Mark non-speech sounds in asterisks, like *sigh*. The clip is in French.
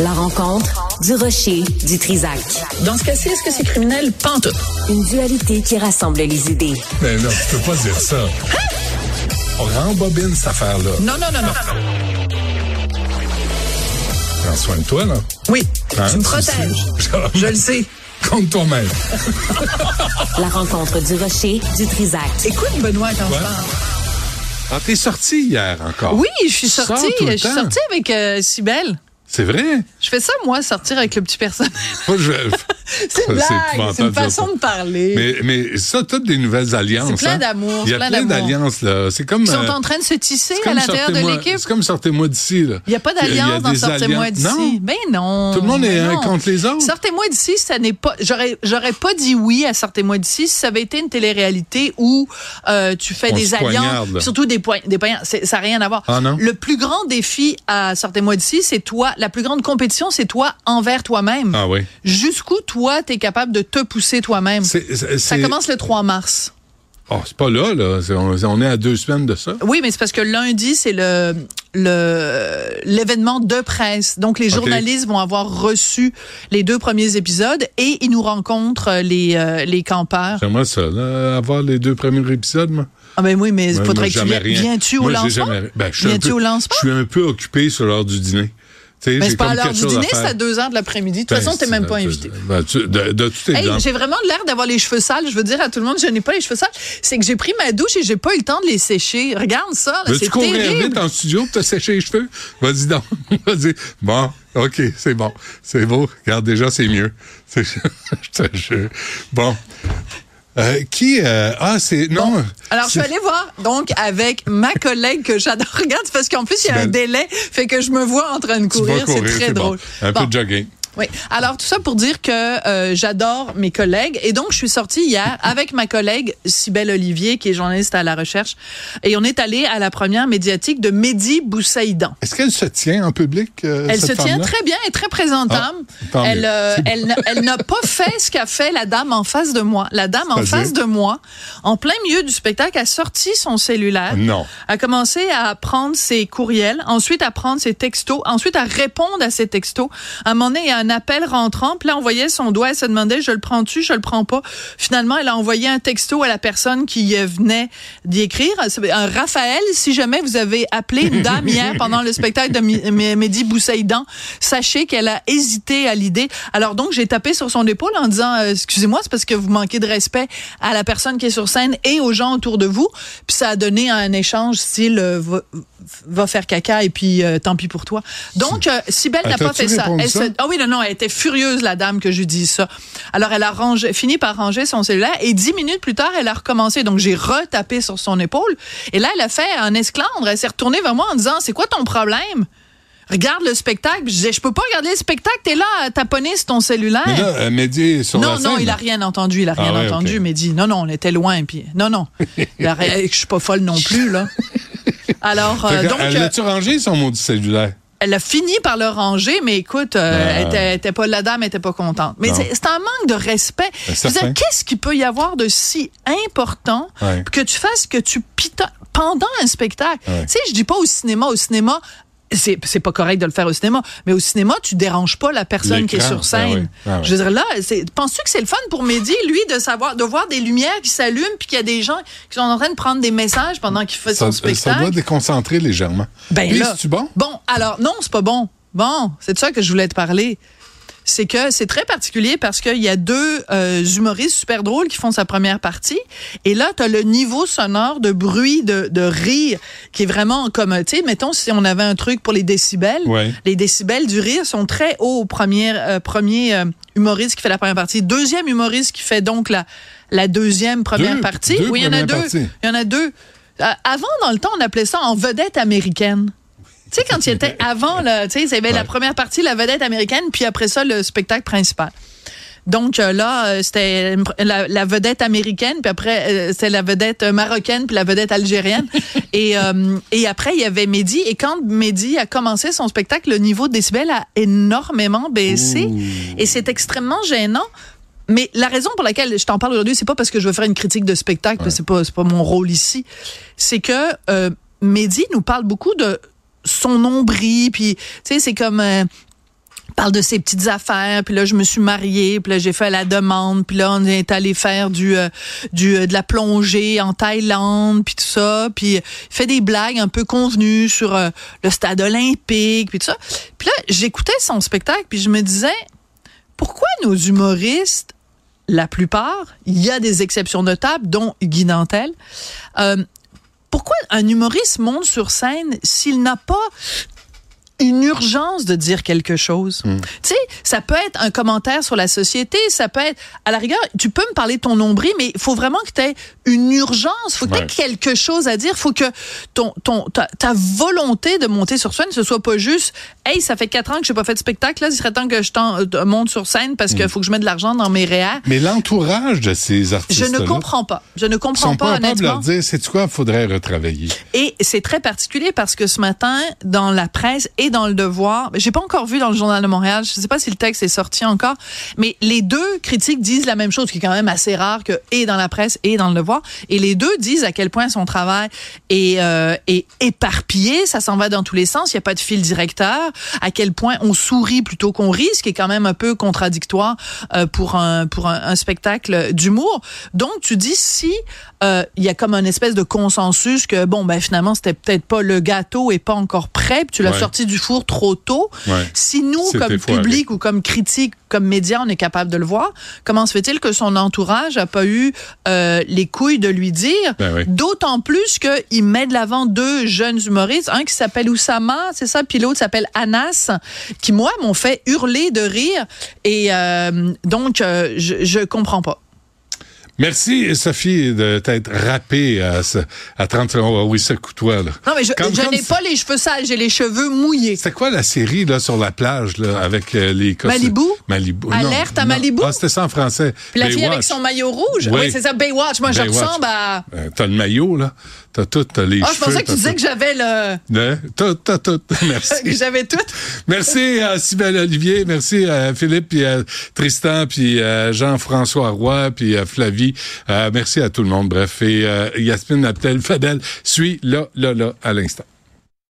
La rencontre du rocher du Trisac. Dans ce cas-ci, est-ce que c'est criminel? Pantoute. Une dualité qui rassemble les idées. Mais non, tu peux pas dire ça. On rembobine cette affaire-là. Non, non, non, non. Prends soin de toi, là. Oui, Hein, tu me protèges. Je le sais. Contre toi-même. *laughs* La rencontre du rocher du Trisac. Écoute, Benoît, quand Ouais. je parle. Ah, t'es sorti hier encore. Oui, je suis sortie. Je suis sortie avec euh, Cybelle. C'est vrai? Je fais ça, moi, sortir avec le petit personnel. Moi, je- *laughs* C'est une blague. C'est une façon de parler. Mais, mais ça, toutes des nouvelles alliances. C'est plein hein. d'amour, Il y a plein d'alliances, là. C'est comme. Ils sont euh, en train de se tisser à l'intérieur de l'équipe. C'est comme sortez-moi d'ici, là. Il n'y a pas d'alliance dans Sortez-moi d'ici. Ben non. Tout le monde est ben un contre les autres. Sortez-moi d'ici, ça n'est pas. J'aurais, j'aurais pas dit oui à Sortez-moi d'ici si ça avait été une télé-réalité où euh, tu fais On des alliances, surtout des points, des poignards. Ça n'a rien à voir. Ah non? Le plus grand défi à Sortez-moi d'ici, c'est toi. La plus grande compétition, c'est toi envers toi-même. Ah oui. Jusqu'où toi, t'es capable de te pousser toi-même. Ça commence le 3 mars. Oh, c'est pas là, là. On, est à deux semaines de ça. Oui, mais c'est parce que lundi, c'est le le l'événement de presse. Donc les journalistes vont avoir reçu les deux premiers épisodes et ils nous rencontrent euh, les euh, les campeurs. J'aimerais ça, là, avoir les deux premiers épisodes, moi. Ah ben oui, mais il faudrait que tu viennes. Viens-tu au lancement? jamais- ben, je suis un Viens-tu peu- au lancement? Je suis un peu occupé sur l'heure du dîner. Tu c'est pas à l'heure du dîner, c'est à 2 heures de l'après-midi. De toute Ben, façon, t'es c'est- même pas invité. ben, tu- de, de tout Hey, évidence. j'ai vraiment l'air d'avoir les cheveux sales. Je veux dire à tout le monde, je n'ai pas les cheveux sales. C'est que j'ai pris ma douche et j'ai pas eu le temps de les sécher. Regarde ça, là, Veux-tu c'est courir terrible. vite en studio pour te sécher les cheveux? Vas-y donc. *laughs* Vas-y. Bon, OK, c'est bon. C'est beau. Regarde, déjà, c'est mieux. C'est- *laughs* Je te jure. Bon. Euh, qui... euh, ah, c'est... Non. Alors, je suis allée voir, donc, avec ma collègue que j'adore. Regarde, parce qu'en plus, il y a un délai, fait que je me vois en train de courir. C'est très bon. drôle. Un Bon. peu de jogging. Oui. Alors, tout ça pour dire que euh, j'adore mes collègues. Et donc, je suis sortie hier avec ma collègue Cybelle Olivier, qui est journaliste à la recherche. Et on est allé à la première médiatique de Mehdi Boussaïdan. Est-ce qu'elle se tient en public, euh, Elle se tient très bien et très présentable. Ah, elle, euh, C'est bon. elle, n'a- elle pas fait ce qu'a fait la dame en face de moi. La dame en face de moi, en plein milieu du spectacle, a sorti son cellulaire. Non. A commencé à prendre ses courriels, ensuite à prendre ses textos, ensuite à répondre à ses textos. À un moment donné, il y a un appel rentrant, puis là, on voyait son doigt, elle se demandait, je le prends-tu, je le prends pas? Finalement, elle a envoyé un texto à la personne qui euh, venait d'y écrire. Un Raphaël, si jamais vous avez appelé une dame hier *laughs* pendant le spectacle de Mehdi Boussaïdan, sachez qu'elle a hésité à l'idée. Alors donc, j'ai tapé sur son épaule en disant, euh, excusez-moi, c'est parce que vous manquez de respect à la personne qui est sur scène et aux gens autour de vous. Puis ça a donné un échange style, euh, va, va faire caca et puis euh, tant pis pour toi. Donc, euh, Sibelle Elle n'a pas fait ça. Elle se- ah oui, non, non, elle était furieuse, la dame, que je lui dise ça. Alors, elle a rangé, fini par ranger son cellulaire et dix minutes plus tard, elle a recommencé. Donc, j'ai retapé sur son épaule. Et là, elle a fait un esclandre. Elle s'est retournée vers moi en disant, c'est quoi ton problème? Regarde le spectacle. Je disais, je peux pas regarder le spectacle. T'es là à taponner sur ton cellulaire. Mais là, euh, Mehdi sur Non, la scène. non, il a rien entendu, il a rien Ah ouais, entendu, ok. mais dit non, non, on était loin, puis non, non, rien- je suis pas folle non plus là. *laughs* Alors euh, donc elle euh, a-tu rangé son maudit cellulaire? Elle a fini par le ranger, mais écoute, euh, Ah. elle était, elle était pas la dame, elle était pas contente. Mais c'est un manque de respect. Ben. Qu'est-ce qu'il peut y avoir de si important Ouais. que tu fasses que tu pitonnes pendant un spectacle? Ouais. Tu sais, je dis pas au cinéma, au cinéma. C'est, c'est pas correct de le faire au cinéma, mais au cinéma, tu déranges pas la personne qui est sur scène. ah oui, ah oui. Je veux dire, là, c'est, penses-tu que c'est le fun pour Mehdi, lui, de savoir, de voir des lumières qui s'allument, puis qu'il y a des gens qui sont en train de prendre des messages pendant qu'il fait Ça, son ça spectacle? doit déconcentrer légèrement. Ben Puis, là- c'est-tu bon? Bon, alors non, c'est pas bon. Bon, c'est de ça que je voulais te parler. C'est que c'est très particulier parce qu'il y a deux euh, humoristes super drôles qui font sa première partie. Et là, tu as le niveau sonore de bruit, de, de rire, qui est vraiment comme, tu sais, mettons, si on avait un truc pour les décibels, Ouais. les décibels du rire sont très hauts au premier, euh, premier euh, humoriste qui fait la première partie. Deuxième humoriste qui fait donc la, la deuxième première Deux- partie. deux oui, il y en a deux. parties. Il y en a deux. Avant, dans le temps, on appelait ça en vedette américaine. Tu sais, quand il était *laughs* avant, là, tu sais, il y avait la Ouais. première partie, la vedette américaine, puis après ça, le spectacle principal. Donc euh, là, euh, c'était la, la vedette américaine, puis après, euh, c'était la vedette marocaine, puis la vedette algérienne. *laughs* et, euh, et après, il y avait Mehdi. Et quand Mehdi a commencé son spectacle, le niveau de décibel a énormément baissé. Et c'est extrêmement gênant. Mais la raison pour laquelle je t'en parle aujourd'hui, c'est pas parce que je veux faire une critique de spectacle, parce que c'est pas, c'est pas mon rôle ici. C'est que euh, Mehdi nous parle beaucoup de son nombril, puis tu sais, c'est comme... euh, parle de ses petites affaires, puis là je me suis mariée, puis là j'ai fait la demande, puis là on est allé faire du euh, du euh, de la plongée en Thaïlande, puis tout ça, puis il fait des blagues un peu convenues sur euh, le stade olympique, puis tout ça. Puis là j'écoutais son spectacle, puis je me disais pourquoi nos humoristes la plupart, il y a des exceptions notables, dont Guy Nantel. Pourquoi un humoriste monte sur scène s'il n'a pas une urgence de dire quelque chose. Hmm. Tu sais, ça peut être un commentaire sur la société, ça peut être, à la rigueur, tu peux me parler de ton nombril, mais il faut vraiment que tu aies une urgence, il faut que tu aies quelque chose à dire, il faut que ton, ton, ta, volonté de monter sur scène, ce soit pas juste, hey, ça fait quatre ans que j'ai pas fait de spectacle, là, il serait temps que je euh, monte sur scène parce qu'il hmm. faut que je mette de l'argent dans mes réels. Mais l'entourage de ces artistes Je ne comprends pas. Je ne comprends sont pas, honnêtement. leur dire, c'est quoi, faudrait retravailler? Et c'est très particulier parce que ce matin, dans la presse et dans le Devoir. J'ai pas encore vu dans le Journal de Montréal. Je sais pas si le texte est sorti encore, mais les deux critiques disent la même chose, qui est quand même assez rare que et dans la presse et dans le Devoir. Et les deux disent à quel point son travail est, euh, est éparpillé, ça s'en va dans tous les sens. Il y a pas de fil directeur. À quel point on sourit plutôt qu'on rit, ce qui est quand même un peu contradictoire euh, pour un pour un, un spectacle d'humour. Donc tu dis si euh, il y a comme un espèce de consensus que bon ben finalement c'était peut-être pas le gâteau et pas encore prêt, puis tu l'as sorti du four trop tôt. Si nous comme public ou comme critique, comme média, on est capable de le voir, comment se fait-il que son entourage a pas eu euh, les couilles de lui dire? Ben D'autant plus qu'il met de l'avant deux jeunes humoristes, un qui s'appelle Oussama, c'est ça, puis l'autre s'appelle Anas, qui moi m'ont fait hurler de rire. Et euh, donc je, je comprends pas. Merci, Sophie, de t'être rappée à, à 30 ans. oui, ça toi, là. Non, mais je, n'ai pas les cheveux sales, j'ai les cheveux mouillés. C'est quoi la série, là, sur la plage, là, avec euh, les Malibu? Malibu. Alerte à Malibu? Ah, c'était ça en français. Puis la fille avec son maillot rouge? Oui, c'est ça, Baywatch. Moi, je ressemble à... Euh, t'as le maillot, là. T'as tout, t'as les cheveux. Ah, je pensais que tu disais que j'avais le... Ne? T'as, t'as tout. *laughs* Merci. que *laughs* j'avais tout. merci à Sybelle Olivier, merci à Philippe, puis à Tristan, puis à Jean-François Roy, puis à Flavie. Euh, merci à tout le monde. Bref, et euh, Yasmine Abdel Fadel suit là, là, là, à l'instant.